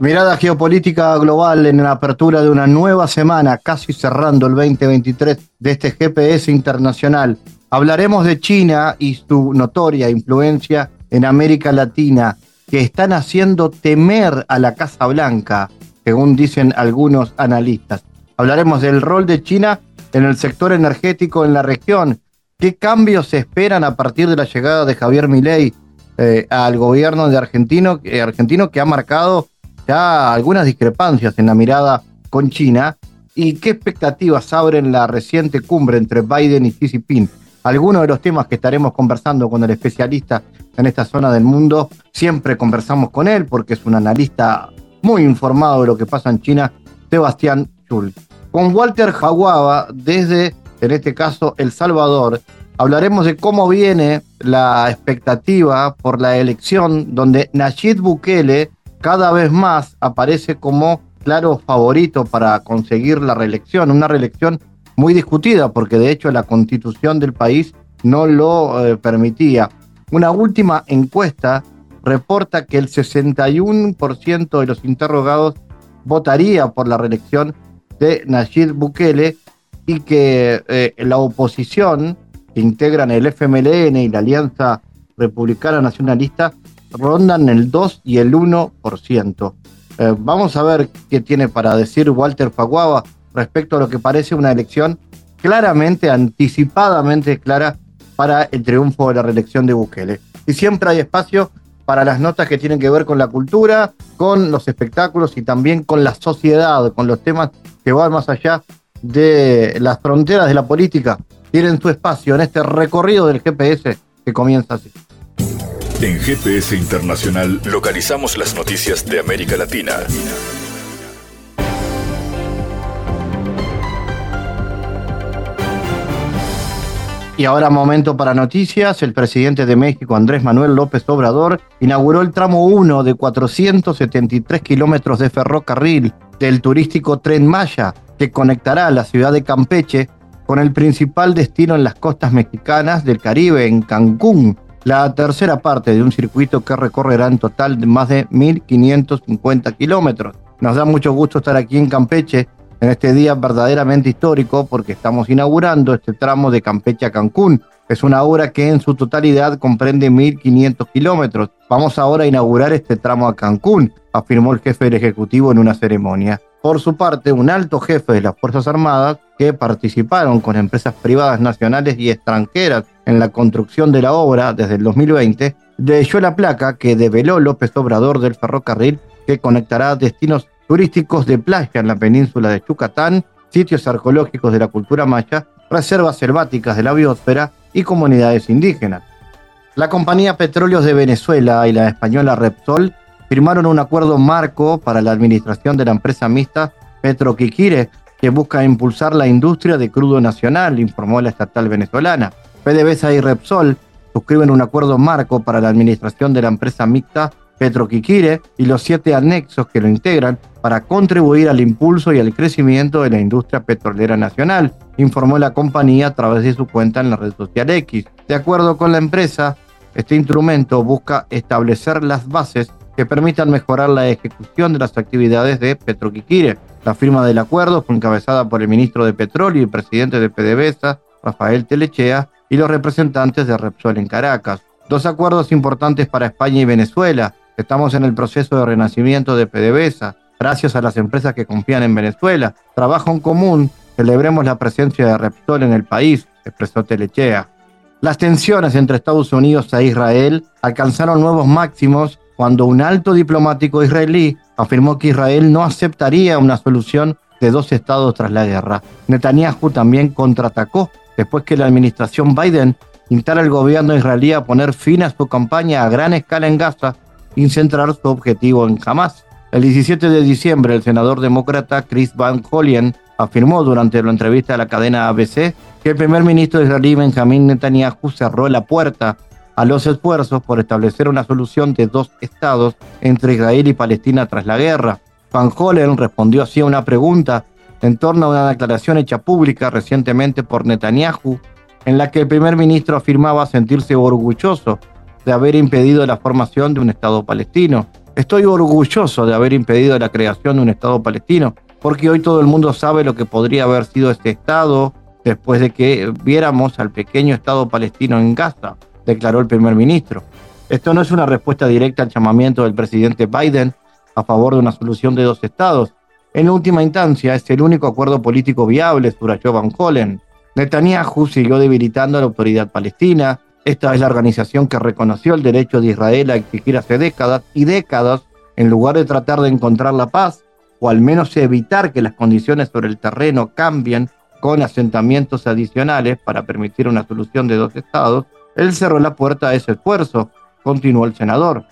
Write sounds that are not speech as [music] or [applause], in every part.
Mirada geopolítica global en la apertura de una nueva semana, casi cerrando el 2023 de este GPS internacional. Hablaremos de China y su notoria influencia en América Latina, que están haciendo temer a la Casa Blanca, según dicen algunos analistas. Hablaremos del rol de China en el sector energético en la región. ¿Qué cambios se esperan a partir de la llegada de Javier Milei eh, al gobierno de argentino, eh, argentino que ha marcado ya algunas discrepancias en la mirada con China y qué expectativas abren la reciente cumbre entre Biden y Xi Jinping. Algunos de los temas que estaremos conversando con el especialista en esta zona del mundo, siempre conversamos con él porque es un analista muy informado de lo que pasa en China, Sebastián Schultz. Con Walter Jaguaba, desde, en este caso, El Salvador, hablaremos de cómo viene la expectativa por la elección donde Nayib Bukele cada vez más aparece como claro favorito para conseguir la reelección, una reelección muy discutida porque de hecho la constitución del país no lo eh, permitía. Una última encuesta reporta que el 61% de los interrogados votaría por la reelección de Nayib Bukele y que eh, la oposición que integran el FMLN y la Alianza Republicana Nacionalista rondan el 2 y el 1%. Eh, vamos a ver qué tiene para decir Walter Faguaba respecto a lo que parece una elección claramente, anticipadamente clara para el triunfo de la reelección de Bukele. Y siempre hay espacio para las notas que tienen que ver con la cultura, con los espectáculos y también con la sociedad, con los temas que van más allá de las fronteras de la política. Tienen su espacio en este recorrido del GPS que comienza así. En GPS Internacional localizamos las noticias de América Latina. Y ahora momento para noticias. El presidente de México, Andrés Manuel López Obrador, inauguró el tramo 1 de 473 kilómetros de ferrocarril del turístico Tren Maya, que conectará la ciudad de Campeche con el principal destino en las costas mexicanas del Caribe, en Cancún, la tercera parte de un circuito que recorrerá en total de más de 1.550 kilómetros. Nos da mucho gusto estar aquí en Campeche en este día verdaderamente histórico porque estamos inaugurando este tramo de Campeche a Cancún. Es una obra que en su totalidad comprende 1.500 kilómetros. Vamos ahora a inaugurar este tramo a Cancún, afirmó el jefe del Ejecutivo en una ceremonia. Por su parte, un alto jefe de las Fuerzas Armadas que participaron con empresas privadas nacionales y extranjeras en la construcción de la obra desde el 2020, leyó la placa que develó López Obrador del ferrocarril que conectará destinos turísticos de playa en la península de Yucatán, sitios arqueológicos de la cultura maya, reservas selváticas de la biosfera y comunidades indígenas. La compañía Petróleos de Venezuela y la española Repsol firmaron un acuerdo marco para la administración de la empresa mixta Petroquiquire, que busca impulsar la industria de crudo nacional, informó la estatal venezolana. PDVSA y Repsol suscriben un acuerdo marco para la administración de la empresa mixta Petroquiquire y los siete anexos que lo integran para contribuir al impulso y al crecimiento de la industria petrolera nacional, informó la compañía a través de su cuenta en la red social X. De acuerdo con la empresa, este instrumento busca establecer las bases que permitan mejorar la ejecución de las actividades de Petroquiquire. La firma del acuerdo fue encabezada por el ministro de Petróleo y presidente de PDVSA, Rafael Telechea, y los representantes de Repsol en Caracas. Dos acuerdos importantes para España y Venezuela. Estamos en el proceso de renacimiento de PDVSA, gracias a las empresas que confían en Venezuela. Trabajo en común, celebremos la presencia de Repsol en el país, expresó Telechea. Las tensiones entre Estados Unidos e Israel alcanzaron nuevos máximos cuando un alto diplomático israelí afirmó que Israel no aceptaría una solución de dos estados tras la guerra. Netanyahu también contraatacó después que la administración Biden instara al gobierno israelí a poner fin a su campaña a gran escala en Gaza y centrar su objetivo en Hamas. El 17 de diciembre, el senador demócrata Chris Van Hollen afirmó durante la entrevista a la cadena ABC que el primer ministro de Israel, Benjamin Netanyahu, cerró la puerta a los esfuerzos por establecer una solución de dos estados entre Israel y Palestina tras la guerra. Van Hollen respondió así a una pregunta en torno a una declaración hecha pública recientemente por Netanyahu, en la que el primer ministro afirmaba sentirse orgulloso de haber impedido la formación de un Estado palestino. Estoy orgulloso de haber impedido la creación de un Estado palestino, porque hoy todo el mundo sabe lo que podría haber sido este Estado después de que viéramos al pequeño Estado palestino en Gaza, declaró el primer ministro. Esto no es una respuesta directa al llamamiento del presidente Biden a favor de una solución de dos estados. En última instancia, es el único acuerdo político viable, subrayó Van Hollen. Netanyahu siguió debilitando a la autoridad palestina. Esta es la organización que reconoció el derecho de Israel a exigir hace décadas y décadas, en lugar de tratar de encontrar la paz, o al menos evitar que las condiciones sobre el terreno cambien con asentamientos adicionales para permitir una solución de dos estados, él cerró la puerta a ese esfuerzo, continuó el senador.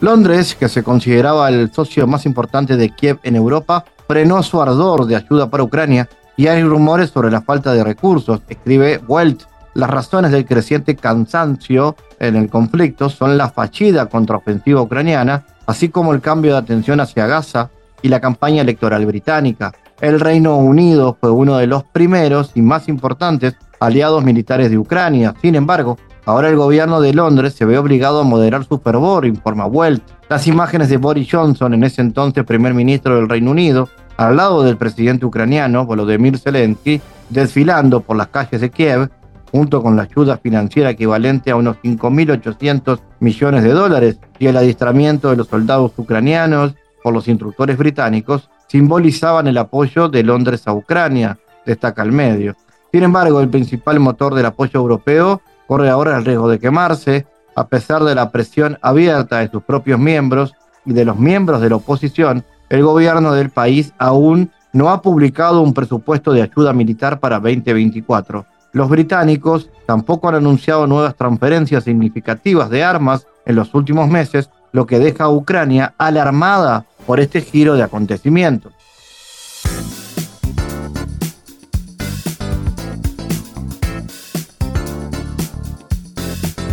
Londres, que se consideraba el socio más importante de Kiev en Europa, frenó su ardor de ayuda para Ucrania y hay rumores sobre la falta de recursos, escribe Welt. Las razones del creciente cansancio en el conflicto son la fallida contraofensiva ucraniana, así como el cambio de atención hacia Gaza y la campaña electoral británica. El Reino Unido fue uno de los primeros y más importantes aliados militares de Ucrania. Sin embargo, ahora el gobierno de Londres se ve obligado a moderar su fervor, informa Welt. Las imágenes de Boris Johnson, en ese entonces primer ministro del Reino Unido, al lado del presidente ucraniano Volodymyr Zelensky, desfilando por las calles de Kiev, junto con la ayuda financiera equivalente a unos 5.800 millones de dólares y el adiestramiento de los soldados ucranianos por los instructores británicos, simbolizaban el apoyo de Londres a Ucrania, destaca el medio. Sin embargo, el principal motor del apoyo europeo corre ahora el riesgo de quemarse, a pesar de la presión abierta de sus propios miembros y de los miembros de la oposición, el gobierno del país aún no ha publicado un presupuesto de ayuda militar para 2024. Los británicos tampoco han anunciado nuevas transferencias significativas de armas en los últimos meses, lo que deja a Ucrania alarmada por este giro de acontecimientos.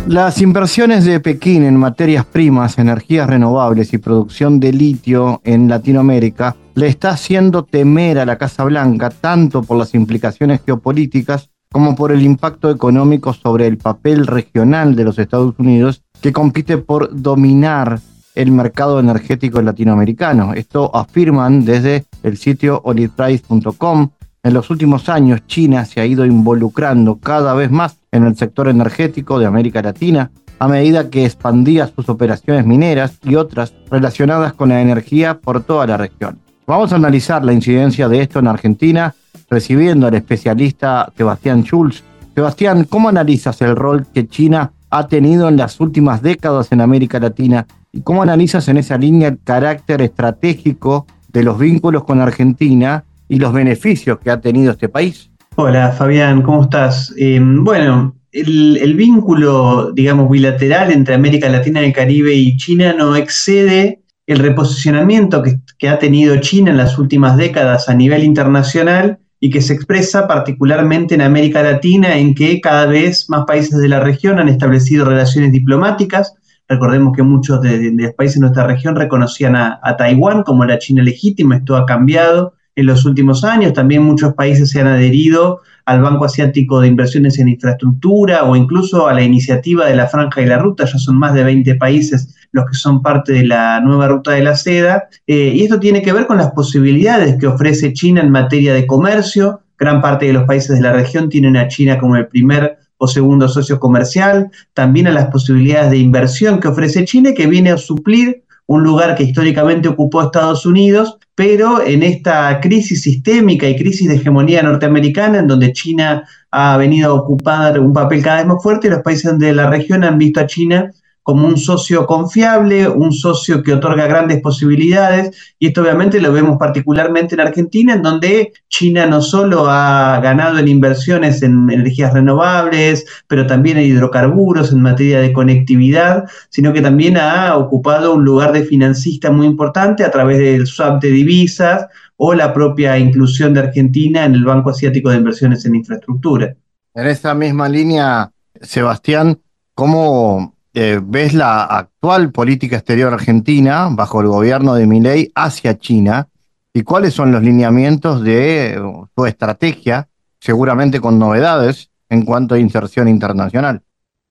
Las inversiones de Pekín en materias primas, energías renovables y producción de litio en Latinoamérica le está haciendo temer a la Casa Blanca tanto por las implicaciones geopolíticas como por el impacto económico sobre el papel regional de los Estados Unidos que compite por dominar el mercado energético latinoamericano. Esto afirman desde el sitio oliveprice.com. En los últimos años, China se ha ido involucrando cada vez más en el sector energético de América Latina a medida que expandía sus operaciones mineras y otras relacionadas con la energía por toda la región. Vamos a analizar la incidencia de esto en Argentina recibiendo al especialista Sebastián Schulz. Sebastián, ¿cómo analizas el rol que China ha tenido en las últimas décadas en América Latina y cómo analizas en esa línea el carácter estratégico de los vínculos con Argentina y los beneficios que ha tenido este país? Hola Fabián, ¿cómo estás? Em, bueno, el, vínculo, digamos, bilateral entre América Latina, el Caribe y China no excede el reposicionamiento que, ha tenido China en las últimas décadas a nivel internacional y que se expresa particularmente en América Latina, en que cada vez más países de la región han establecido relaciones diplomáticas. Recordemos que muchos de, los países de nuestra región reconocían a Taiwán como la China legítima, esto ha cambiado en los últimos años. También muchos países se han adherido al Banco Asiático de Inversiones en Infraestructura o incluso a la iniciativa de la Franja y la Ruta. Ya son más de 20 países los que son parte de la nueva Ruta de la Seda. Eh, y esto tiene que ver con las posibilidades que ofrece China en materia de comercio. Gran parte de los países de la región tienen a China como el primer o segundo socio comercial, también a las posibilidades de inversión que ofrece China que viene a suplir un lugar que históricamente ocupó Estados Unidos, pero en esta crisis sistémica y crisis de hegemonía norteamericana, en donde China ha venido a ocupar un papel cada vez más fuerte, los países de la región han visto a China como un socio confiable, un socio que otorga grandes posibilidades, y esto obviamente lo vemos particularmente en Argentina, en donde China no solo ha ganado en inversiones en energías renovables, pero también en hidrocarburos, en materia de conectividad, sino que también ha ocupado un lugar de financista muy importante a través del swap de divisas o la propia inclusión de Argentina en el Banco Asiático de Inversiones en Infraestructura. En esa misma línea, Sebastián, ¿cómo eh, ves la actual política exterior argentina bajo el gobierno de Milei hacia China y cuáles son los lineamientos de su estrategia, seguramente con novedades en cuanto a inserción internacional.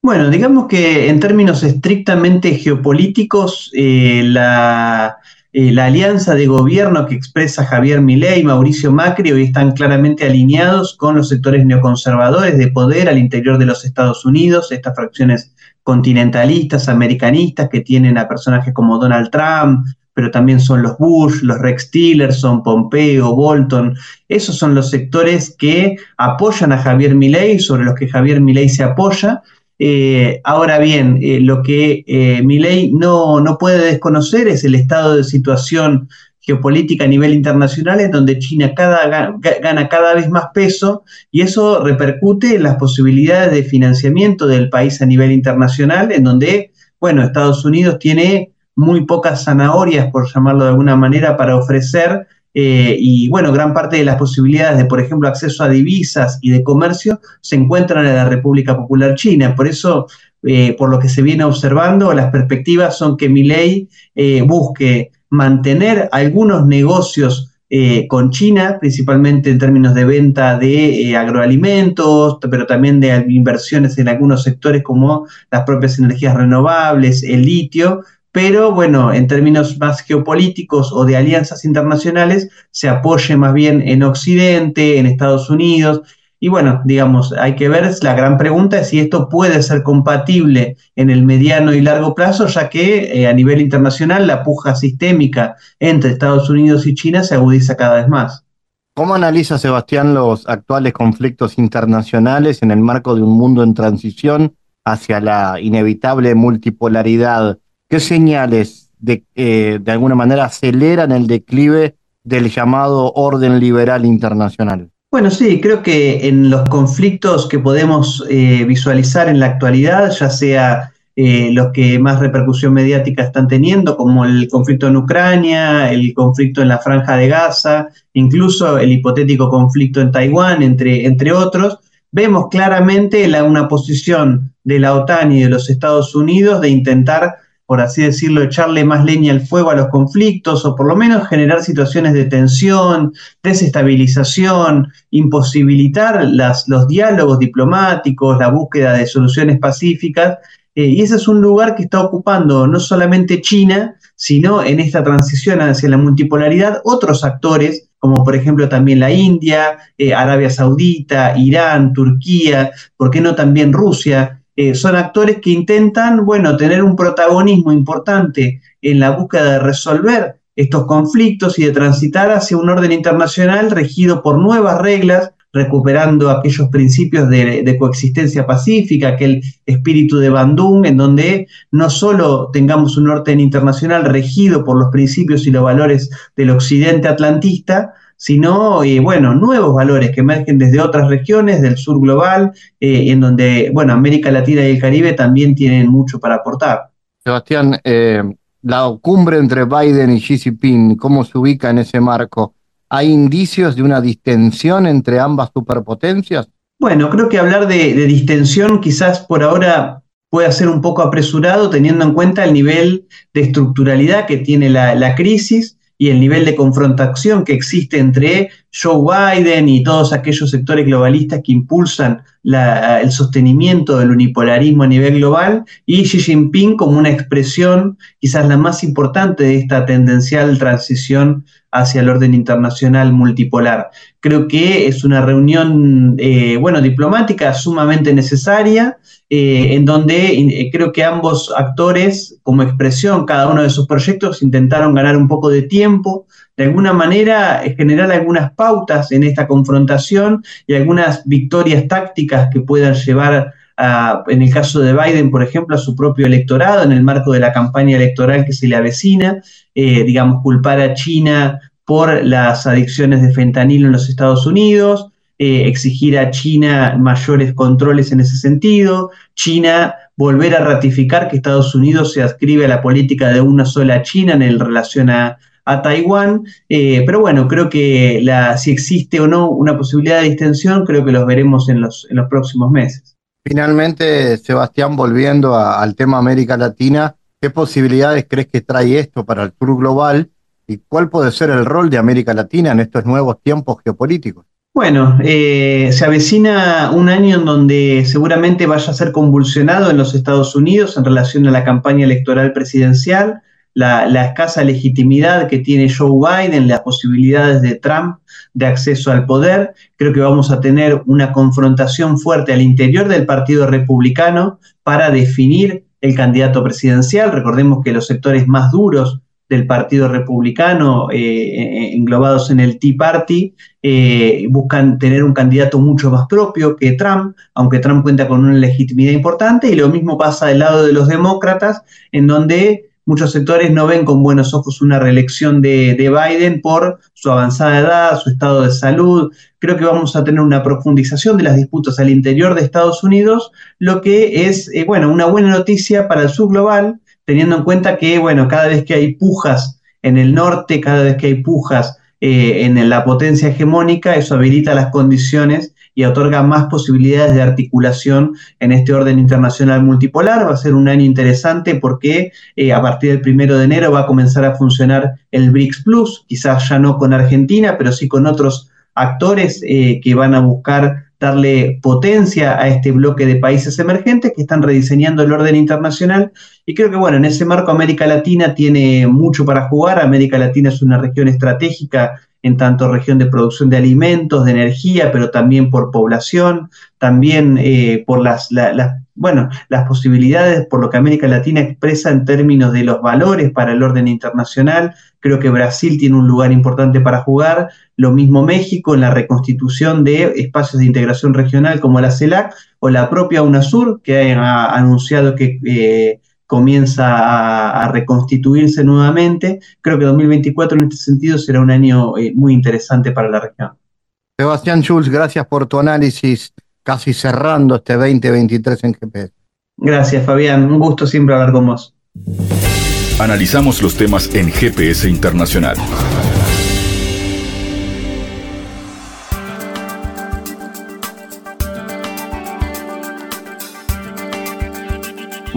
Bueno, digamos que en términos estrictamente geopolíticos, eh, la, eh, la, alianza de gobierno que expresa Javier Milei y Mauricio Macri hoy están claramente alineados con los sectores neoconservadores de poder al interior de los Estados Unidos, estas fracciones continentalistas, americanistas, que tienen a personajes como Donald Trump, pero también son los Bush, los Rex Tillerson, Pompeo, Bolton. Esos son los sectores que apoyan a Javier Milei, sobre los que Javier Milei se apoya. Eh, ahora bien, eh, lo que eh, Milei no, no puede desconocer es el estado de situación geopolítica a nivel internacional en donde China gana cada vez más peso y eso repercute en las posibilidades de financiamiento del país a nivel internacional, en donde, bueno, Estados Unidos tiene muy pocas zanahorias, por llamarlo de alguna manera, para ofrecer eh, y bueno, gran parte de las posibilidades de, por ejemplo, acceso a divisas y de comercio se encuentran en la República Popular China. Por eso, eh, por lo que se viene observando, las perspectivas son que mi ley eh, busque mantener algunos negocios eh, con China, principalmente en términos de venta de eh, agroalimentos, pero también de inversiones en algunos sectores como las propias energías renovables, el litio, pero bueno, en términos más geopolíticos o de alianzas internacionales, se apoye más bien en Occidente, en Estados Unidos, y bueno, digamos, hay que ver, la gran pregunta es si esto puede ser compatible en el mediano y largo plazo, ya que eh, a nivel internacional la puja sistémica entre Estados Unidos y China se agudiza cada vez más. ¿Cómo analiza Sebastián los actuales conflictos internacionales en el marco de un mundo en transición hacia la inevitable multipolaridad? ¿Qué señales de, eh, de alguna manera aceleran el declive del llamado orden liberal internacional? Bueno, sí, creo que en los conflictos que podemos eh, visualizar en la actualidad, ya sea eh, los que más repercusión mediática están teniendo, como el conflicto en Ucrania, el conflicto en la franja de Gaza, incluso el hipotético conflicto en Taiwán, entre, entre otros, vemos claramente la, una posición de la OTAN y de los Estados Unidos de intentar por así decirlo, echarle más leña al fuego a los conflictos o por lo menos generar situaciones de tensión, desestabilización, imposibilitar las, los diálogos diplomáticos, la búsqueda de soluciones pacíficas. Eh, y ese es un lugar que está ocupando no solamente China, sino en esta transición hacia la multipolaridad otros actores, como por ejemplo también la India, eh, Arabia Saudita, Irán, Turquía, ¿por qué no también Rusia? Eh, son actores que intentan, bueno, tener un protagonismo importante en la búsqueda de resolver estos conflictos y de transitar hacia un orden internacional regido por nuevas reglas, recuperando aquellos principios de, coexistencia pacífica, aquel espíritu de Bandung, en donde no solo tengamos un orden internacional regido por los principios y los valores del occidente atlantista, sino, eh, bueno, nuevos valores que emergen desde otras regiones del sur global, eh, en donde, bueno, América Latina y el Caribe también tienen mucho para aportar. Sebastián, eh, la cumbre entre Biden y Xi Jinping, ¿cómo se ubica en ese marco? ¿Hay indicios de una distensión entre ambas superpotencias? Bueno, creo que hablar de, distensión quizás por ahora pueda ser un poco apresurado teniendo en cuenta el nivel de estructuralidad que tiene la crisis y el nivel de confrontación que existe entre Joe Biden y todos aquellos sectores globalistas que impulsan el sostenimiento del unipolarismo a nivel global y Xi Jinping como una expresión quizás la más importante de esta tendencial transición hacia el orden internacional multipolar. Creo que es una reunión, eh, bueno, diplomática sumamente necesaria, eh, en donde eh, creo que ambos actores, como expresión, cada uno de sus proyectos, intentaron ganar un poco de tiempo, de alguna manera generar algunas pautas en esta confrontación y algunas victorias tácticas que puedan llevar en el caso de Biden, por ejemplo, a su propio electorado en el marco de la campaña electoral que se le avecina, eh, digamos, culpar a China por las adicciones de fentanilo en los Estados Unidos, eh, exigir a China mayores controles en ese sentido, China volver a ratificar que Estados Unidos se adscribe a la política de una sola China en relación a, Taiwán, eh, pero bueno, creo que la, si existe o no una posibilidad de distensión, creo que los veremos en los, en los próximos meses. Finalmente, Sebastián, volviendo al tema América Latina, ¿qué posibilidades crees que trae esto para el sur global y cuál puede ser el rol de América Latina en estos nuevos tiempos geopolíticos. Bueno, eh, se avecina un año en donde seguramente vaya a ser convulsionado en los Estados Unidos en relación a la campaña electoral presidencial, la, escasa legitimidad que tiene Joe Biden, las posibilidades de Trump de acceso al poder. Creo que vamos a tener una confrontación fuerte al interior del Partido Republicano para definir el candidato presidencial. Recordemos que los sectores más duros del Partido Republicano eh, englobados en el Tea Party eh, buscan tener un candidato mucho más propio que Trump, aunque Trump cuenta con una legitimidad importante, y lo mismo pasa del lado de los demócratas, en donde muchos sectores no ven con buenos ojos una reelección de, Biden por su avanzada edad, su estado de salud. Creo que vamos a tener una profundización de las disputas al interior de Estados Unidos, lo que es, bueno, una buena noticia para el subglobal, teniendo en cuenta que, bueno, cada vez que hay pujas en el norte, cada vez que hay pujas eh, en la potencia hegemónica, eso habilita las condiciones y otorga más posibilidades de articulación en este orden internacional multipolar. Va a ser un año interesante porque eh, a partir del primero de enero va a comenzar a funcionar el BRICS Plus, quizás ya no con Argentina, pero sí con otros actores eh, que van a buscar darle potencia a este bloque de países emergentes que están rediseñando el orden internacional. Y creo que, bueno, en ese marco América Latina tiene mucho para jugar. América Latina es una región estratégica en tanto región de producción de alimentos, de energía, pero también por población, también eh, por las, bueno, las posibilidades, por lo que América Latina expresa en términos de los valores para el orden internacional. Creo que Brasil tiene un lugar importante para jugar, lo mismo México en la reconstitución de espacios de integración regional como la CELAC o la propia UNASUR, que ha anunciado que eh, comienza a, reconstituirse nuevamente. Creo que 2024 en este sentido será un año eh, muy interesante para la región. Sebastián Schulz, gracias por tu análisis, casi cerrando este 2023 en GPS. Gracias, Fabián. Un gusto siempre hablar con vos. Analizamos los temas en GPS Internacional.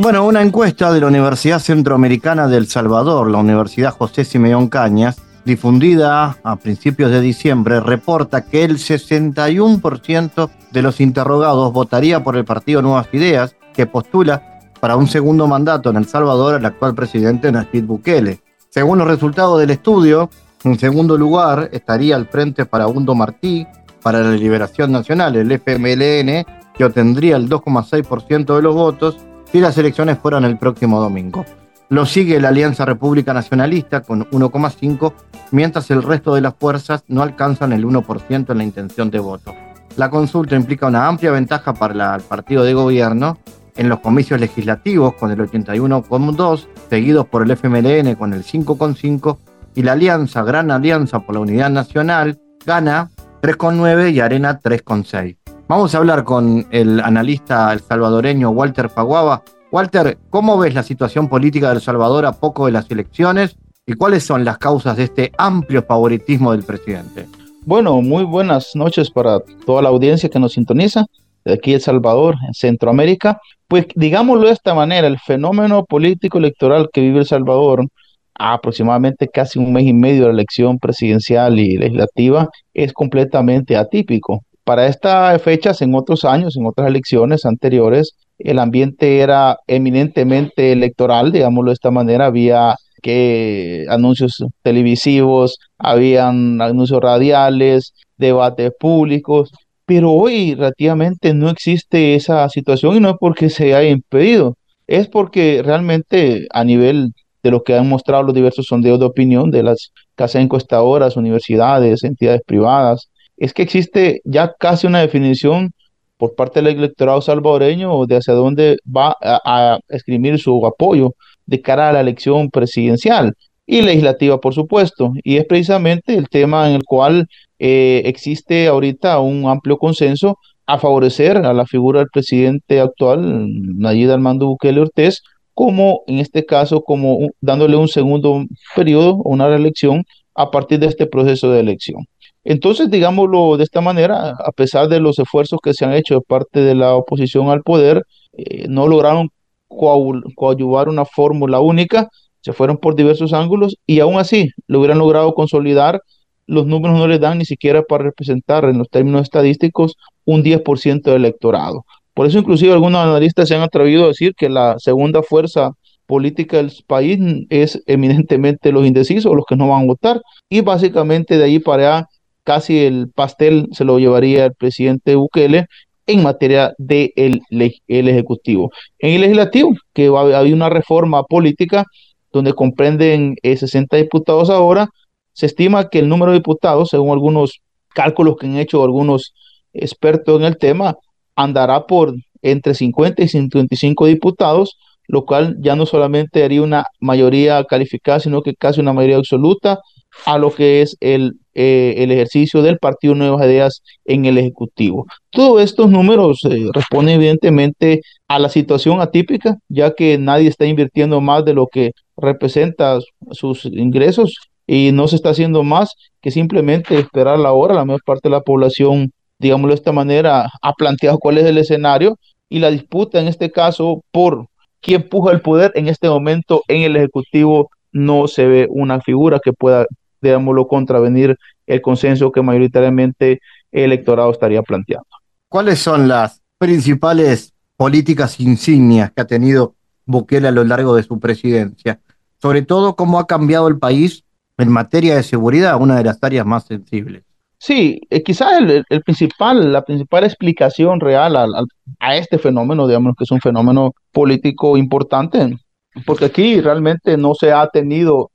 Bueno, una encuesta de la Universidad Centroamericana de El Salvador, la Universidad José Simeón Cañas, difundida a principios de diciembre, reporta que el 61% de los interrogados votaría por el partido Nuevas Ideas, que postula para un segundo mandato en El Salvador al actual presidente Nayib Bukele. Según los resultados del estudio, en segundo lugar estaría al frente para Hundo Martí, para la Liberación Nacional, el FMLN, que obtendría el 2,6% de los votos, si las elecciones fueran el próximo domingo. Lo sigue la Alianza República Nacionalista con 1,5, mientras el resto de las fuerzas no alcanzan el 1% en la intención de voto. La consulta implica una amplia ventaja para el partido de gobierno en los comicios legislativos con el 81,2, seguidos por el FMLN con el 5,5 y la Alianza, Gran Alianza por la Unidad Nacional, gana 3,9 y Arena 3,6. Vamos a hablar con el analista salvadoreño Walter Faguaba. Walter, ¿cómo ves la situación política de El Salvador a poco de las elecciones y cuáles son las causas de este amplio favoritismo del presidente? Bueno, muy buenas noches para toda la audiencia que nos sintoniza de aquí El Salvador, en Centroamérica. Pues digámoslo de esta manera, el fenómeno político electoral que vive El Salvador a aproximadamente casi un mes y medio de la elección presidencial y legislativa es completamente atípico. Para estas fechas, en otros años, en otras elecciones anteriores, el ambiente era eminentemente electoral, digámoslo de esta manera, había que anuncios televisivos, habían anuncios radiales, debates públicos, pero hoy relativamente no existe esa situación y no es porque se haya impedido, es porque realmente a nivel de lo que han mostrado los diversos sondeos de opinión de las casas encuestadoras, universidades, entidades privadas, es que existe ya casi una definición por parte del electorado salvadoreño de hacia dónde va a, escribir su apoyo de cara a la elección presidencial y legislativa, por supuesto. Y es precisamente el tema en el cual eh, existe ahorita un amplio consenso a favorecer a la figura del presidente actual, Nayib Armando Bukele Ortiz, como en este caso, como dándole un segundo periodo una reelección a partir de este proceso de elección. Entonces, digámoslo de esta manera, a pesar de los esfuerzos que se han hecho de parte de la oposición al poder, eh, no lograron coadyuvar una fórmula única, se fueron por diversos ángulos y aún así lo hubieran logrado consolidar. Los números no les dan ni siquiera para representar en los términos estadísticos un 10% del electorado. Por eso inclusive algunos analistas se han atrevido a decir que la segunda fuerza política del país es eminentemente los indecisos, los que no van a votar, y básicamente de ahí para allá casi el pastel se lo llevaría el presidente Bukele en materia del de el Ejecutivo. En el Legislativo, que había una reforma política donde comprenden 60 eh, diputados ahora, se estima que el número de diputados, según algunos cálculos que han hecho algunos expertos en el tema, andará por entre 50 y 55 diputados, lo cual ya no solamente haría una mayoría calificada, sino que casi una mayoría absoluta a lo que es el, eh, el ejercicio del Partido Nuevas Ideas en el Ejecutivo. Todos estos números eh, responden evidentemente a la situación atípica, ya que nadie está invirtiendo más de lo que representa sus ingresos y no se está haciendo más que simplemente esperar la hora. La mayor parte de la población, digámoslo de esta manera, ha planteado cuál es el escenario y la disputa en este caso por quién puja el poder en este momento en el Ejecutivo no se ve una figura que pueda, digámoslo, contravenir el consenso que mayoritariamente el electorado estaría planteando. ¿Cuáles son las principales políticas insignias que ha tenido Bukele a lo largo de su presidencia? Sobre todo, cómo ha cambiado el país en materia de seguridad, una de las áreas más sensibles. Sí, eh, quizás el, principal, la principal explicación real a este fenómeno, digamos que es un fenómeno político importante, porque aquí realmente no se ha tenido,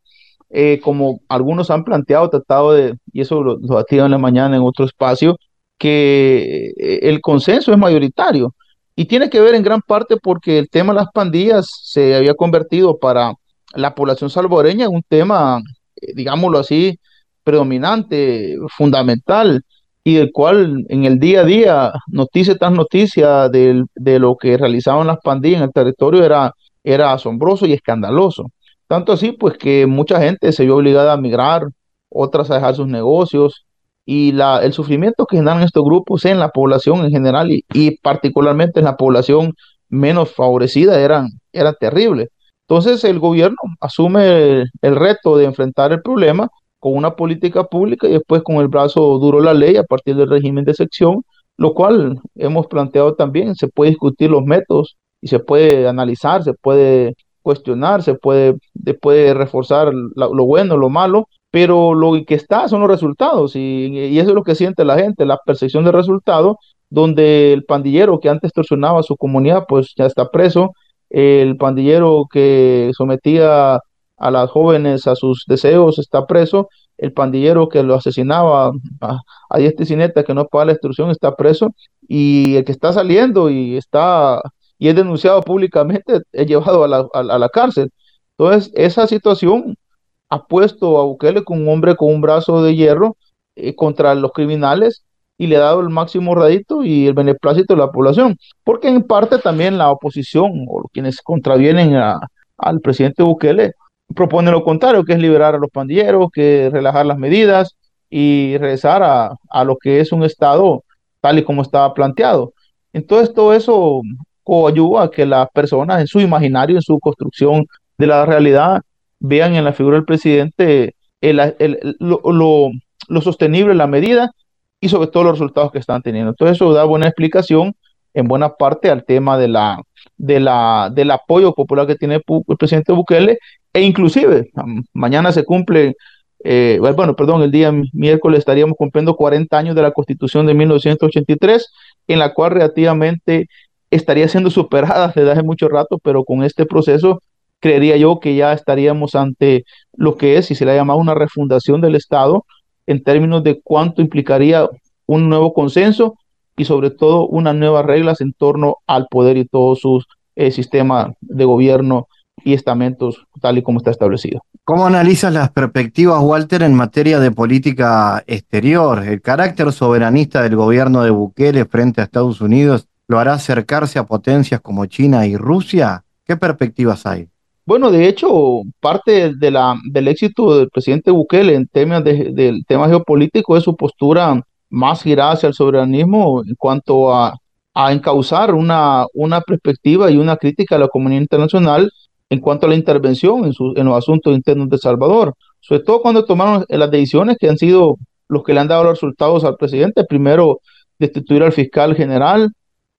eh, como algunos han planteado, tratado de, y eso lo, lo en la mañana en otro espacio, que eh, el consenso es mayoritario. Y tiene que ver en gran parte porque el tema de las pandillas se había convertido para la población salvadoreña en un tema, eh, digámoslo así, predominante, fundamental, y del cual en el día a día, noticia tras noticia de, de lo que realizaban las pandillas en el territorio era era asombroso y escandaloso. Tanto así, pues que mucha gente se vio obligada a migrar, otras a dejar sus negocios y la, el sufrimiento que generan estos grupos en la población en general y, particularmente en la población menos favorecida eran, eran terribles. Entonces el gobierno asume el, reto de enfrentar el problema con una política pública y después con el brazo duro la ley a partir del régimen de sección, lo cual hemos planteado también, se puede discutir los métodos y se puede analizar, se puede cuestionar, se puede, puede reforzar lo bueno, lo malo, pero lo que está son los resultados y, eso es lo que siente la gente, la percepción de resultado, donde el pandillero que antes torsionaba a su comunidad pues ya está preso, el pandillero que sometía a las jóvenes a sus deseos está preso, el pandillero que lo asesinaba a, a y que no paga la instrucción está preso y el que está saliendo y está y es denunciado públicamente, es llevado a la, a, la cárcel. Entonces, esa situación ha puesto a Bukele como un hombre con un brazo de hierro eh, contra los criminales y le ha dado el máximo radito y el beneplácito de la población, porque en parte también la oposición o quienes contravienen al presidente Bukele proponen lo contrario, que es liberar a los pandilleros, que relajar las medidas y regresar a, a lo que es un Estado tal y como estaba planteado. Entonces todo eso coayuda a que las personas en su imaginario, en su construcción de la realidad, vean en la figura del presidente el, lo, sostenible, la medida y sobre todo los resultados que están teniendo. Entonces eso da buena explicación en buena parte al tema de la, de la, del apoyo popular que tiene el presidente Bukele e inclusive mañana se cumple, eh, bueno, perdón, el día miércoles estaríamos cumpliendo 40 años de la constitución de 1983 en la cual relativamente estaría siendo superada desde hace mucho rato, pero con este proceso creería yo que ya estaríamos ante lo que es, si se le ha llamado una refundación del Estado, en términos de cuánto implicaría un nuevo consenso y sobre todo unas nuevas reglas en torno al poder y todo su eh, de gobierno y estamentos tal y como está establecido. ¿Cómo analizas las perspectivas, Walter, en materia de política exterior? ¿El carácter soberanista del gobierno de Bukele frente a Estados Unidos lo hará acercarse a potencias como China y Rusia? ¿Qué perspectivas hay? Bueno, de hecho, parte de del éxito del presidente Bukele en temas del tema geopolítico es su postura más girada hacia el soberanismo en cuanto a, a encauzar una, una perspectiva y una crítica a la comunidad internacional en cuanto a la intervención en, en los asuntos internos de Salvador, sobre todo cuando tomaron las decisiones que han sido los que le han dado los resultados al presidente. Primero, destituir al fiscal general,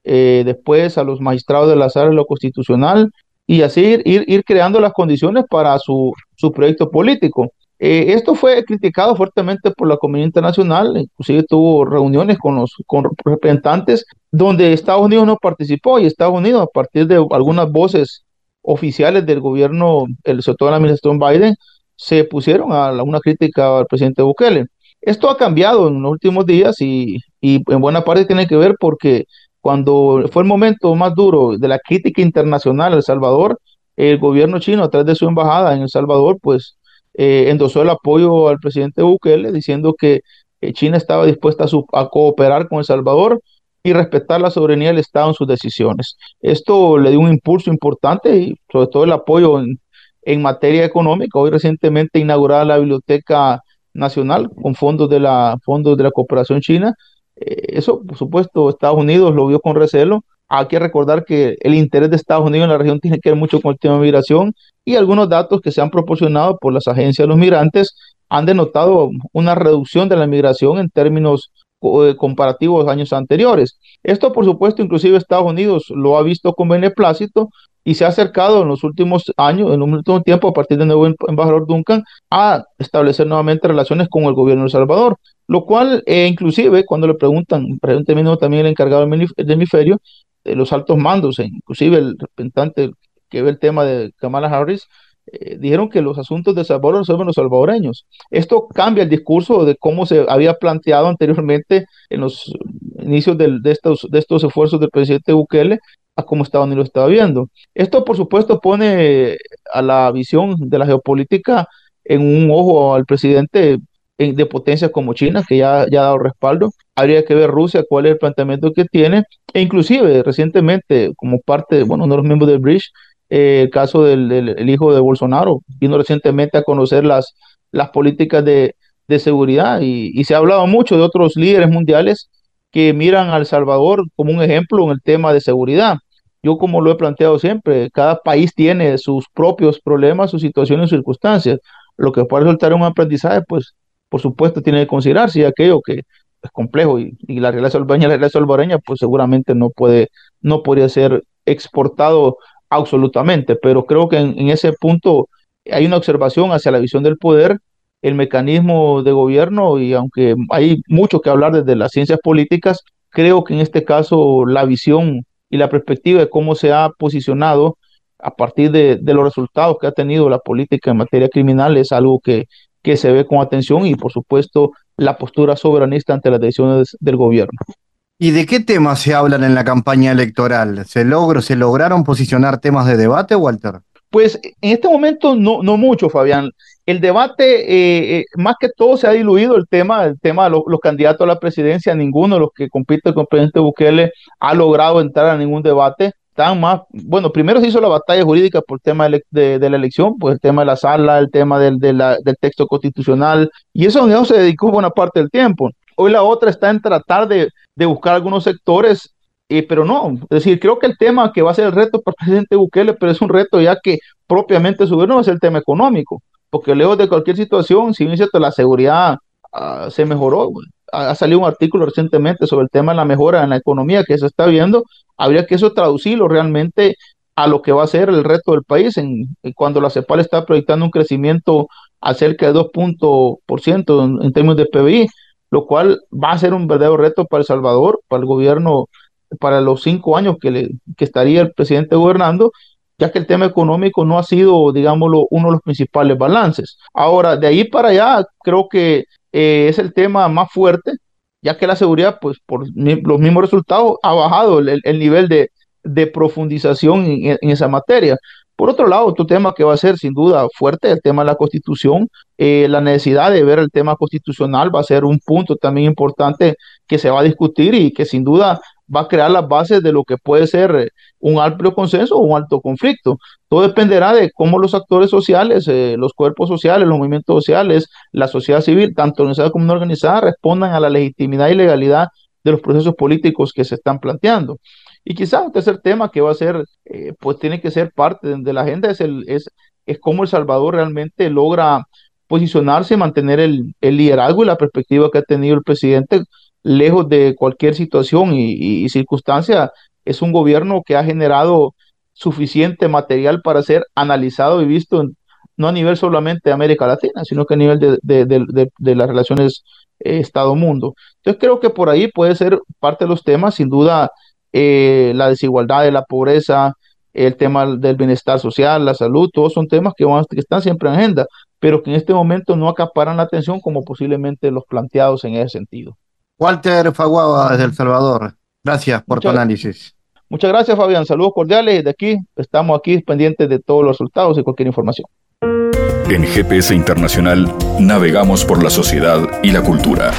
eh, después a los magistrados de la sala de lo constitucional y así ir, creando las condiciones para su, su proyecto político. Eh, esto fue criticado fuertemente por la comunidad internacional, inclusive tuvo reuniones con los con representantes donde Estados Unidos no participó y Estados Unidos a partir de algunas voces oficiales del gobierno, el, sobre todo la administración Biden, se pusieron a una crítica al presidente Bukele. Esto ha cambiado en los últimos días y, y en buena parte tiene que ver porque cuando fue el momento más duro de la crítica internacional a El Salvador, el gobierno chino, a través de su embajada en El Salvador, pues eh, endosó el apoyo al presidente Bukele, diciendo que eh, China estaba dispuesta a, a, cooperar con El Salvador y respetar la soberanía del Estado en sus decisiones. Esto le dio un impulso importante y sobre todo el apoyo en, en materia económica. Hoy recientemente inaugurada la Biblioteca Nacional con fondos de la, fondos de la cooperación china. Eh, eso, por supuesto, Estados Unidos lo vio con recelo. Hay que recordar que el interés de Estados Unidos en la región tiene que ver mucho con el tema de migración y algunos datos que se han proporcionado por las agencias de los migrantes han denotado una reducción de la migración en términos eh, comparativos años anteriores. Esto, por supuesto, inclusive Estados Unidos lo ha visto con beneplácito y se ha acercado en los últimos años, en un último tiempo, a partir del nuevo embajador Duncan, a establecer nuevamente relaciones con el gobierno de El Salvador, lo cual, eh, inclusive, cuando le preguntan, pregunté también el encargado del hemisferio, de los altos mandos, e inclusive el representante que ve el tema de Kamala Harris, eh, dijeron que los asuntos de Salvador resuelven los salvadoreños. Esto cambia el discurso de cómo se había planteado anteriormente en los inicios de, estos, de estos esfuerzos del presidente Bukele a cómo Estados Unidos estaba viendo. Esto, por supuesto, pone a la visión de la geopolítica en un ojo al presidente de potencias como China, que ya, ya ha dado respaldo. Habría que ver Rusia cuál es el planteamiento que tiene. E inclusive, recientemente, como parte, bueno, uno de los miembros del Bridge, eh, el caso del, hijo de Bolsonaro, vino recientemente a conocer las, las políticas de, seguridad y, se ha hablado mucho de otros líderes mundiales que miran a El Salvador como un ejemplo en el tema de seguridad. Yo como lo he planteado siempre, cada país tiene sus propios problemas, sus situaciones, sus circunstancias. Lo que puede resultar un aprendizaje, pues por supuesto tiene que considerarse y aquello que es complejo y, la realidad salvadoreña, la realidad salvadoreña, pues seguramente no puede, no podría ser exportado absolutamente, pero creo que en, ese punto hay una observación hacia la visión del poder, el mecanismo de gobierno y aunque hay mucho que hablar desde las ciencias políticas, creo que en este caso la visión y la perspectiva de cómo se ha posicionado a partir de, los resultados que ha tenido la política en materia criminal es algo que, que se ve con atención y por supuesto la postura soberanista ante las decisiones del gobierno. ¿Y de qué temas se hablan en la campaña electoral? ¿Se, logró, ¿Se lograron posicionar temas de debate, Walter? Pues en este momento no, no mucho, Fabián. El debate, eh, eh, más que todo, se ha diluido el tema, el tema de los, candidatos a la presidencia. Ninguno de los que compiten con el presidente Bukele ha logrado entrar a ningún debate. Están más, bueno, primero se hizo la batalla jurídica por el tema de, la elección, pues el tema de la sala, el tema del, del texto constitucional, y eso, se dedicó buena parte del tiempo. Hoy la otra está en tratar de, buscar algunos sectores, eh, pero no. Es decir, creo que el tema que va a ser el reto para el presidente Bukele, pero es un reto ya que propiamente su gobierno ser el tema económico, porque lejos de cualquier situación, si bien cierto, la seguridad ah, se mejoró, ha, salido un artículo recientemente sobre el tema de la mejora en la economía que se está viendo, habría que eso traducirlo realmente a lo que va a ser el resto del país, en, cuando la CEPAL está proyectando un crecimiento a cerca de 2% en, en términos de PBI, lo cual va a ser un verdadero reto para El Salvador, para el gobierno, para los cinco años que, le, que estaría el presidente gobernando, ya que el tema económico no ha sido, digámoslo, uno de los principales balances. Ahora, de ahí para allá, creo que eh, es el tema más fuerte, ya que la seguridad, pues por los mismos resultados, ha bajado el, nivel de, profundización en, esa materia. Por otro lado, otro tema que va a ser sin duda fuerte, el tema de la constitución, eh, la necesidad de ver el tema constitucional va a ser un punto también importante que se va a discutir y que sin duda va a crear las bases de lo que puede ser eh, un amplio consenso o un alto conflicto. Todo dependerá de cómo los actores sociales, eh, los cuerpos sociales, los movimientos sociales, la sociedad civil, tanto organizada como no organizada, respondan a la legitimidad y legalidad de los procesos políticos que se están planteando. Y quizás un tercer tema que va a ser, eh, pues tiene que ser parte de, la agenda es, el, es, es cómo El Salvador realmente logra posicionarse, mantener el, el liderazgo y la perspectiva que ha tenido el presidente lejos de cualquier situación y, circunstancia, es un gobierno que ha generado suficiente material para ser analizado y visto no a nivel solamente de América Latina, sino que a nivel de, las relaciones eh, Estado-mundo. Entonces creo que por ahí puede ser parte de los temas, sin duda, eh, la desigualdad de la pobreza, el tema del bienestar social, la salud, todos son temas que, van, que están siempre en agenda, pero que en este momento no acaparan la atención como posiblemente los planteados en ese sentido. Walter Faguaba desde El Salvador, gracias por tu análisis. Muchas gracias, Fabián. Saludos cordiales. De aquí estamos aquí pendientes de todos los resultados y cualquier información. En GPS Internacional navegamos por la sociedad y la cultura.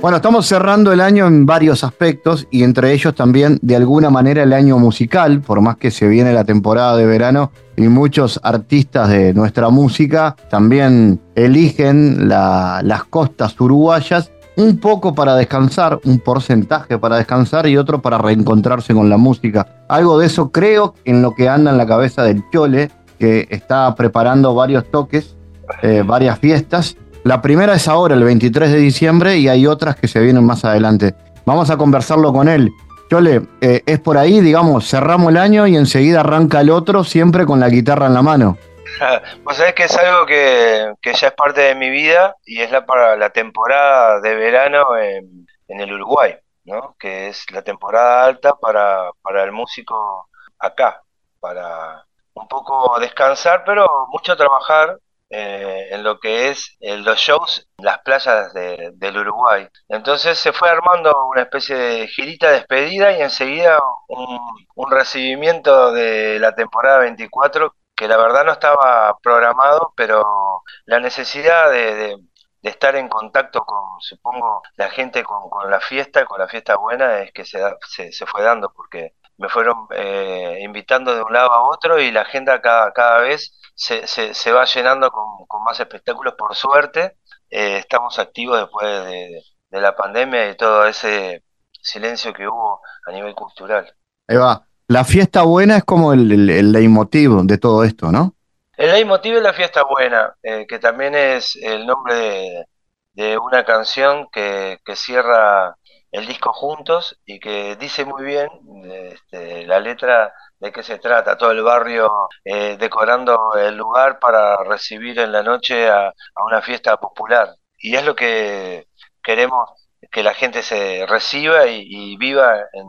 Bueno, estamos cerrando el año en varios aspectos y entre ellos también de alguna manera el año musical, por más que se viene la temporada de verano y muchos artistas de nuestra música también eligen las costas uruguayas un poco para descansar, un porcentaje para descansar y otro para reencontrarse con la música. Algo de eso creo en lo que anda en la cabeza del Chole, que está preparando varios toques, eh, varias fiestas la primera es ahora, el 23 de diciembre, y hay otras que se vienen más adelante. Vamos a conversarlo con él. Chole, eh, es por ahí, digamos, cerramos el año y enseguida arranca el otro, siempre con la guitarra en la mano. [laughs] Pues sabés que es algo que, ya es parte de mi vida y es la para la temporada de verano en, el Uruguay, ¿no? Que es la temporada alta para, para el músico acá, para un poco descansar, pero mucho trabajar eh, en lo que es eh, los shows las playas del Uruguay. Entonces se fue armando una especie de girita despedida y enseguida un, recibimiento de la temporada 24 que la verdad no estaba programado, pero la necesidad de, estar en contacto con, supongo, la gente con, la fiesta, con la fiesta buena, es que se, se, fue dando, porque me fueron eh, invitando de un lado a otro y la agenda cada, cada vez se, se, va llenando con, con, más espectáculos, por suerte. Eh, estamos activos después de, la pandemia y todo ese silencio que hubo a nivel cultural. Ahí va. La fiesta buena es como el, el, leitmotiv de todo esto, ¿no? El leitmotiv es la fiesta buena, eh, que también es el nombre de, una canción que, que, cierra el disco juntos y que dice muy bien este, la letra de qué se trata, todo el barrio eh, decorando el lugar para recibir en la noche a, una fiesta popular. Y es lo que queremos que la gente se reciba y, viva en,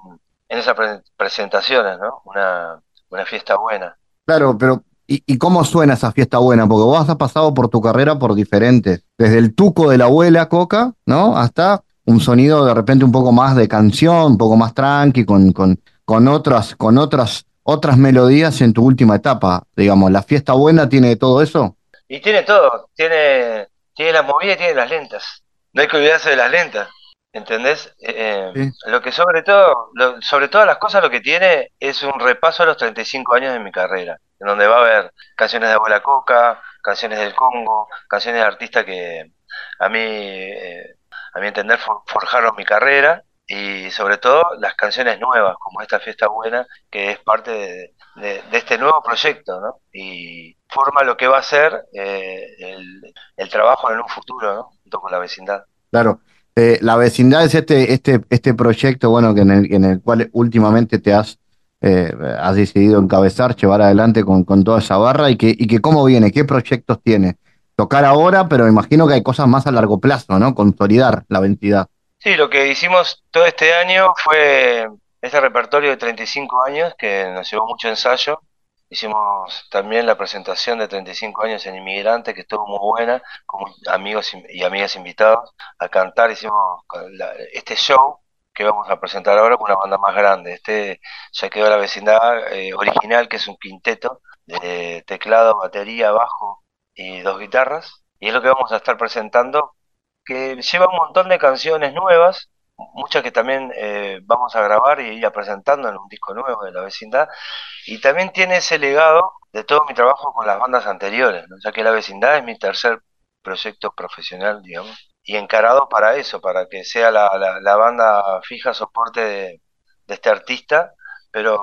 esas presentaciones, ¿no? Una, una fiesta buena. Claro, pero ¿Y, cómo suena esa fiesta buena? Porque vos has pasado por tu carrera por diferentes, desde el tuco de la abuela Coca, ¿no? Hasta un sonido de repente un poco más de canción, un poco más tranqui, con, con, con otras, con otras otras melodías en tu última etapa, digamos, ¿la fiesta buena tiene todo eso? Y tiene todo, tiene, tiene las movidas y tiene las lentas. No hay que olvidarse de las lentas, ¿entendés? Eh, eh, lo que sobre todo, sobre todas las cosas lo que tiene es un repaso a los 35 años de mi carrera, en donde va a haber canciones de Abuela Coca, canciones del Congo, canciones de artistas que a mí, eh, a mi entender, forjaron mi carrera y sobre todo las canciones nuevas, como esta fiesta buena, que es parte de, este nuevo proyecto, ¿no? Y forma lo que va a ser eh, el, trabajo en un futuro, ¿no? Junto con la vecindad. Claro. Eh, la vecindad es este, este, este proyecto, bueno, que en el, en el cual últimamente te has, eh, has decidido encabezar, llevar adelante con, con toda esa barra y que, y que cómo viene, qué proyectos tiene. Tocar ahora, pero imagino que hay cosas más a largo plazo, ¿no? Consolidar la vecindad. Sí, lo que hicimos todo este año fue este repertorio de 35 años que nos llevó mucho ensayo. Hicimos también la presentación de 35 años en Inmigrante, que estuvo muy buena, con amigos y amigas invitados a cantar. Hicimos este show que vamos a presentar ahora con una banda más grande. Este ya quedó la vecindad eh, original, que es un quinteto de teclado, batería, bajo y dos guitarras. Y es lo que vamos a estar presentando, que lleva un montón de canciones nuevas, muchas que también eh, vamos a grabar y ir a presentando en un disco nuevo de la vecindad. Y también tiene ese legado de todo mi trabajo con las bandas anteriores, ya que la vecindad es mi tercer proyecto profesional, digamos y encarado para eso, para que sea la, la, banda fija soporte de, este artista, pero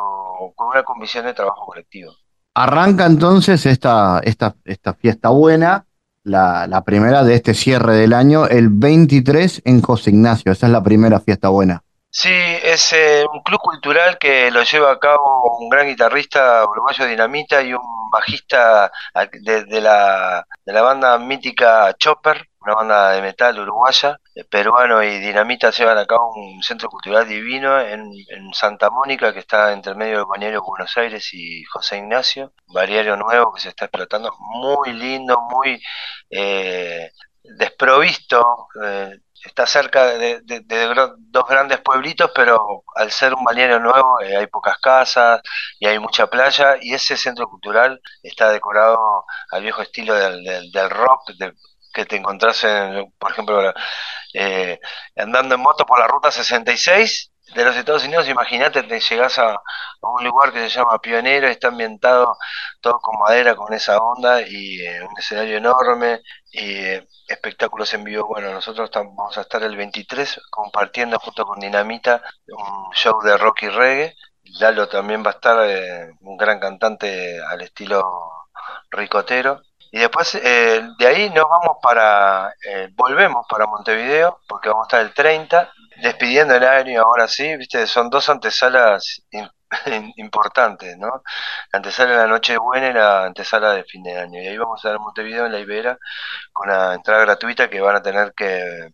con una convicción de trabajo colectivo. Arranca entonces esta, esta, esta fiesta buena, la, la, primera de este cierre del año, el 23 en José Ignacio. Esa es la primera fiesta buena. Sí, es eh, un club cultural que lo lleva a cabo un gran guitarrista uruguayo Dinamita y un bajista de, de, la, de la banda mítica Chopper, una banda de metal uruguaya, eh, peruano y dinamita llevan a cabo un centro cultural divino en, Santa Mónica, que está entre medio del balneario Buenos Aires y José Ignacio, balneario nuevo que se está explotando, muy lindo, muy eh, desprovisto, eh, está cerca de, dos grandes pueblitos, pero al ser un balneario nuevo hay pocas casas y hay mucha playa y ese centro cultural está decorado al viejo estilo del, del rock, de, que te encontrás, en, por ejemplo, eh, andando en moto por la ruta 66 de los Estados Unidos, imagínate, te llegás a, un lugar que se llama Pionero, está ambientado todo con madera, con esa onda, y eh, un escenario enorme, y eh, espectáculos en vivo. Bueno, nosotros vamos a estar el 23 compartiendo junto con Dinamita un show de rock y reggae. Lalo también va a estar, un gran cantante al estilo ricotero. Y después eh, de ahí nos vamos para, eh, volvemos para Montevideo, porque vamos a estar el 30, despidiendo el año ahora sí, viste, son dos antesalas [laughs] importantes, ¿no? La antesala de la Nochebuena y la antesala de fin de año. Y ahí vamos a en Montevideo, en la Ibera, con una entrada gratuita que van a tener que,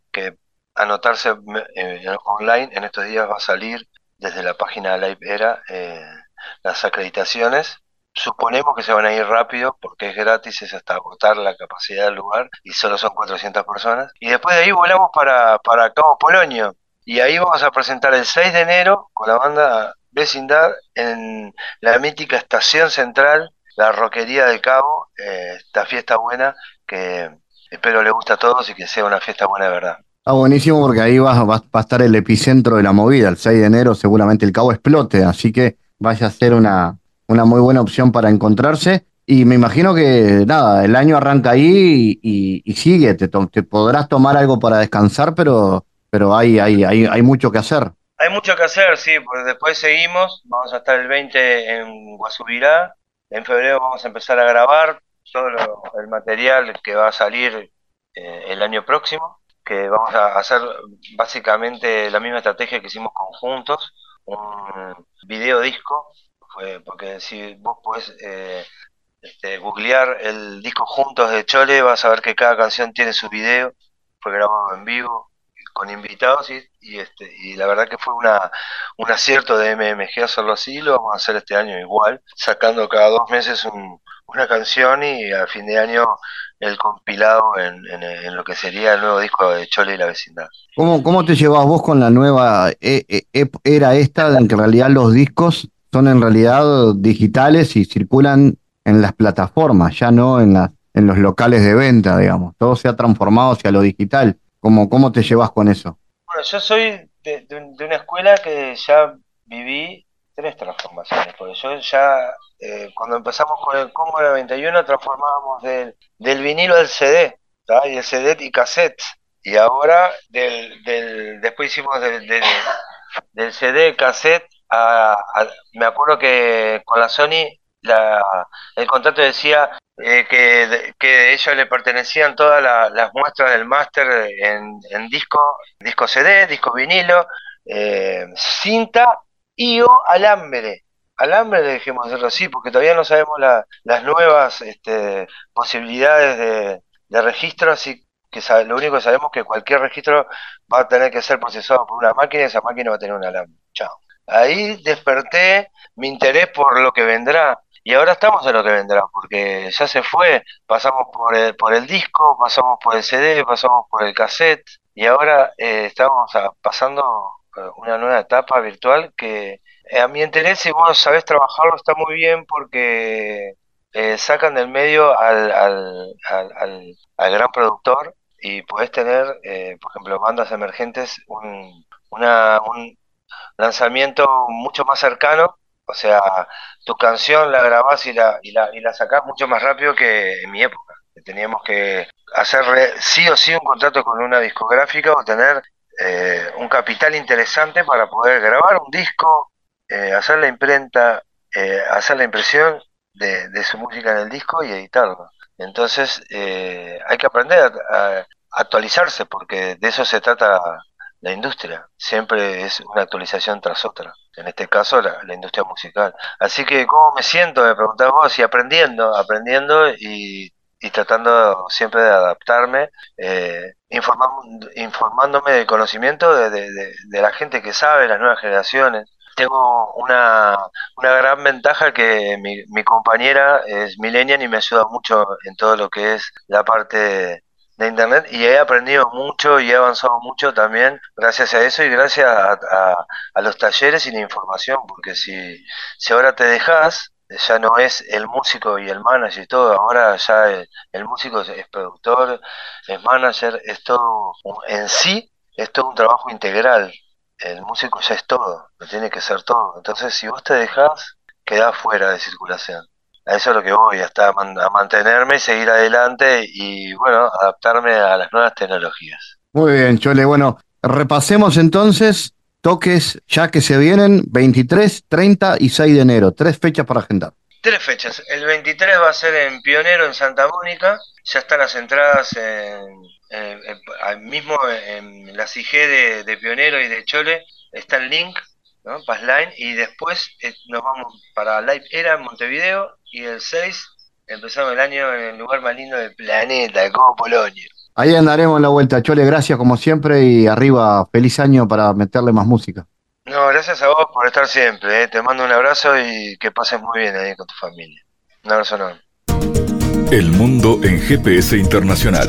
anotarse eh, online. En estos días va a salir desde la página de la Ibera las acreditaciones Suponemos que se van a ir rápido porque es gratis, es hasta agotar la capacidad del lugar y solo son 400 personas. Y después de ahí volamos para, para Cabo Polonio y ahí vamos a presentar el 6 de enero con la banda Vecindad en la mítica estación central, la Roquería del Cabo, eh, esta fiesta buena que espero le guste a todos y que sea una fiesta buena de verdad. Ah, buenísimo porque ahí va, va, a estar el epicentro de la movida. El 6 de enero seguramente el cabo explote, así que vaya a ser una, una muy buena opción para encontrarse. Y me imagino que nada, el año arranca ahí y, sigue, te, te, podrás tomar algo para descansar, pero, pero hay, hay, hay, hay mucho que hacer. Hay mucho que hacer, sí, pues después seguimos, vamos a estar el 20 en Guasubirá, en febrero vamos a empezar a grabar todo el material que va a salir eh, el año próximo, que vamos a hacer básicamente la misma estrategia que hicimos conjuntos, un video disco porque si vos podés eh, este, googlear el disco Juntos de Chole, vas a ver que cada canción tiene su video, fue grabado en vivo, con invitados, y, y este, y la verdad que fue una, un acierto de MMG hacerlo así, lo vamos a hacer este año igual, sacando cada dos meses una canción y a fin de año el compilado en, en, lo que sería el nuevo disco de Chole y la vecindad. ¿Cómo, cómo te llevas vos con la nueva eh, eh, era esta, en que en realidad los discos son en realidad digitales y circulan en las plataformas, ya no en, en los locales de venta, digamos. Todo se ha transformado hacia lo digital. ¿Cómo, cómo te llevas con eso? Bueno, yo soy de, una escuela que ya viví tres transformaciones, porque yo ya, eh, cuando empezamos con el Combo 91, transformábamos del, del vinilo al CD, y el CD y cassette, y ahora del, del después hicimos del, del CD, cassette me acuerdo que con la Sony el contrato decía eh, que, que ellos le pertenecían todas las muestras del máster en, disco, disco CD, disco vinilo, eh, cinta y o alambre. Alambre dejemos hacerlo así, porque todavía no sabemos las nuevas este, posibilidades de, de registro, así que lo único que sabemos es que cualquier registro va a tener que ser procesado por una máquina y esa máquina va a tener un alambre. Chao. ahí desperté mi interés por lo que vendrá. Y ahora estamos en lo que vendrá, porque ya se fue, pasamos por el, por el disco, pasamos por el CD, pasamos por el cassette, y ahora eh, estamos pasando eh, una nueva etapa virtual que eh, a mi interés, si vos sabés trabajarlo, está muy bien porque sacan del medio al, al, al, al, gran productor y podés tener, por ejemplo, bandas emergentes, un, una, un lanzamiento mucho más cercano o sea, tu canción la grabás y la, y la, y la sacás mucho más rápido que en mi época. Teníamos que hacer sí o sí un contrato con una discográfica o tener eh, un capital interesante para poder grabar un disco, eh, hacer la imprenta, eh, hacer la impresión de, de, su música en el disco y editarlo. Entonces hay que aprender a actualizarse porque de eso se trata la industria. Siempre es una actualización tras otra. En este caso, la, industria musical. Así que, ¿cómo me siento? Me preguntás vos, y aprendiendo, aprendiendo y, tratando siempre de adaptarme, eh, informándome del conocimiento de, la gente que sabe, las nuevas generaciones. Tengo una, una gran ventaja que mi, mi compañera es millennial y me ayuda mucho en todo lo que es la parte de internet y he aprendido mucho y he avanzado mucho también gracias a eso y gracias a, los talleres y la información, porque si, si ahora te dejas, ya no es el músico y el manager y todo, ahora ya el, músico es, productor, es manager, es todo, en sí es todo un trabajo integral, el músico ya es todo, lo tiene que ser todo, entonces si vos te dejas, quedás fuera de circulación a eso es lo que voy, hasta a mantenerme, seguir adelante y bueno, adaptarme a las nuevas tecnologías. Muy bien, Chole. Bueno, repasemos entonces toques ya que se vienen 23, 30 y 6 de enero. Tres fechas para agendar. Tres fechas. El 23 va a ser en Pionero, en Santa Mónica. Ya están las entradas en, mismo en la CIG de, de Pionero y de Chole. Está el link ¿no? Passline, y después eh, nos vamos para Live Era en Montevideo, y el 6 empezamos el año en el lugar más lindo del planeta, como Polonia. Ahí andaremos en la vuelta, Chole, gracias como siempre, y arriba, feliz año para meterle más música. No, gracias a vos por estar siempre, eh. te mando un abrazo y que pases muy bien ahí con tu familia. Un abrazo enorme. El mundo en GPS internacional.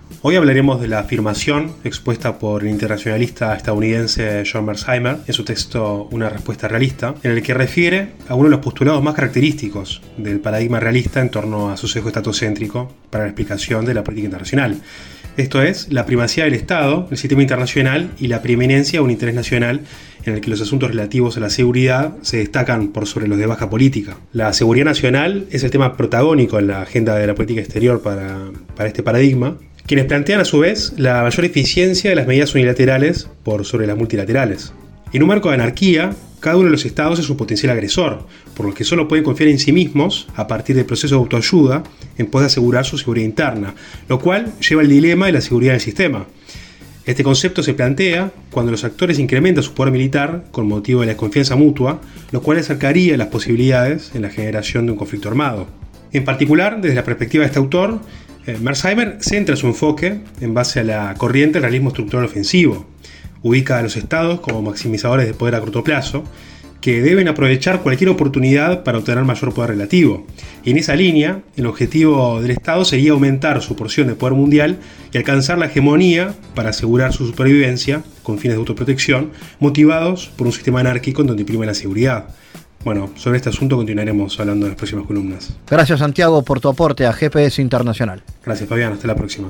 Hoy hablaremos de la afirmación expuesta por el internacionalista estadounidense John Mersheimer en su texto Una respuesta realista, en el que refiere a uno de los postulados más característicos del paradigma realista en torno a su sesgo estatocéntrico para la explicación de la política internacional. Esto es, la primacía del Estado, el sistema internacional y la preeminencia de un interés nacional en el que los asuntos relativos a la seguridad se destacan por sobre los de baja política. La seguridad nacional es el tema protagónico en la agenda de la política exterior para, para este paradigma quienes plantean a su vez la mayor eficiencia de las medidas unilaterales por sobre las multilaterales. En un marco de anarquía, cada uno de los estados es un potencial agresor, por lo que solo pueden confiar en sí mismos a partir del proceso de autoayuda en pos de asegurar su seguridad interna, lo cual lleva al dilema de la seguridad del sistema. Este concepto se plantea cuando los actores incrementan su poder militar con motivo de la desconfianza mutua, lo cual acercaría las posibilidades en la generación de un conflicto armado. En particular, desde la perspectiva de este autor, eh, centra su enfoque en base a la corriente realismo estructural ofensivo. Ubica a los estados como maximizadores de poder a corto plazo, que deben aprovechar cualquier oportunidad para obtener mayor poder relativo. Y en esa línea, el objetivo del Estado sería aumentar su porción de poder mundial y alcanzar la hegemonía para asegurar su supervivencia con fines de autoprotección, motivados por un sistema anárquico en donde imprime la seguridad. Bueno, sobre este asunto continuaremos hablando en las próximas columnas. Gracias Santiago por tu aporte a GPS Internacional. Gracias Fabián, hasta la próxima.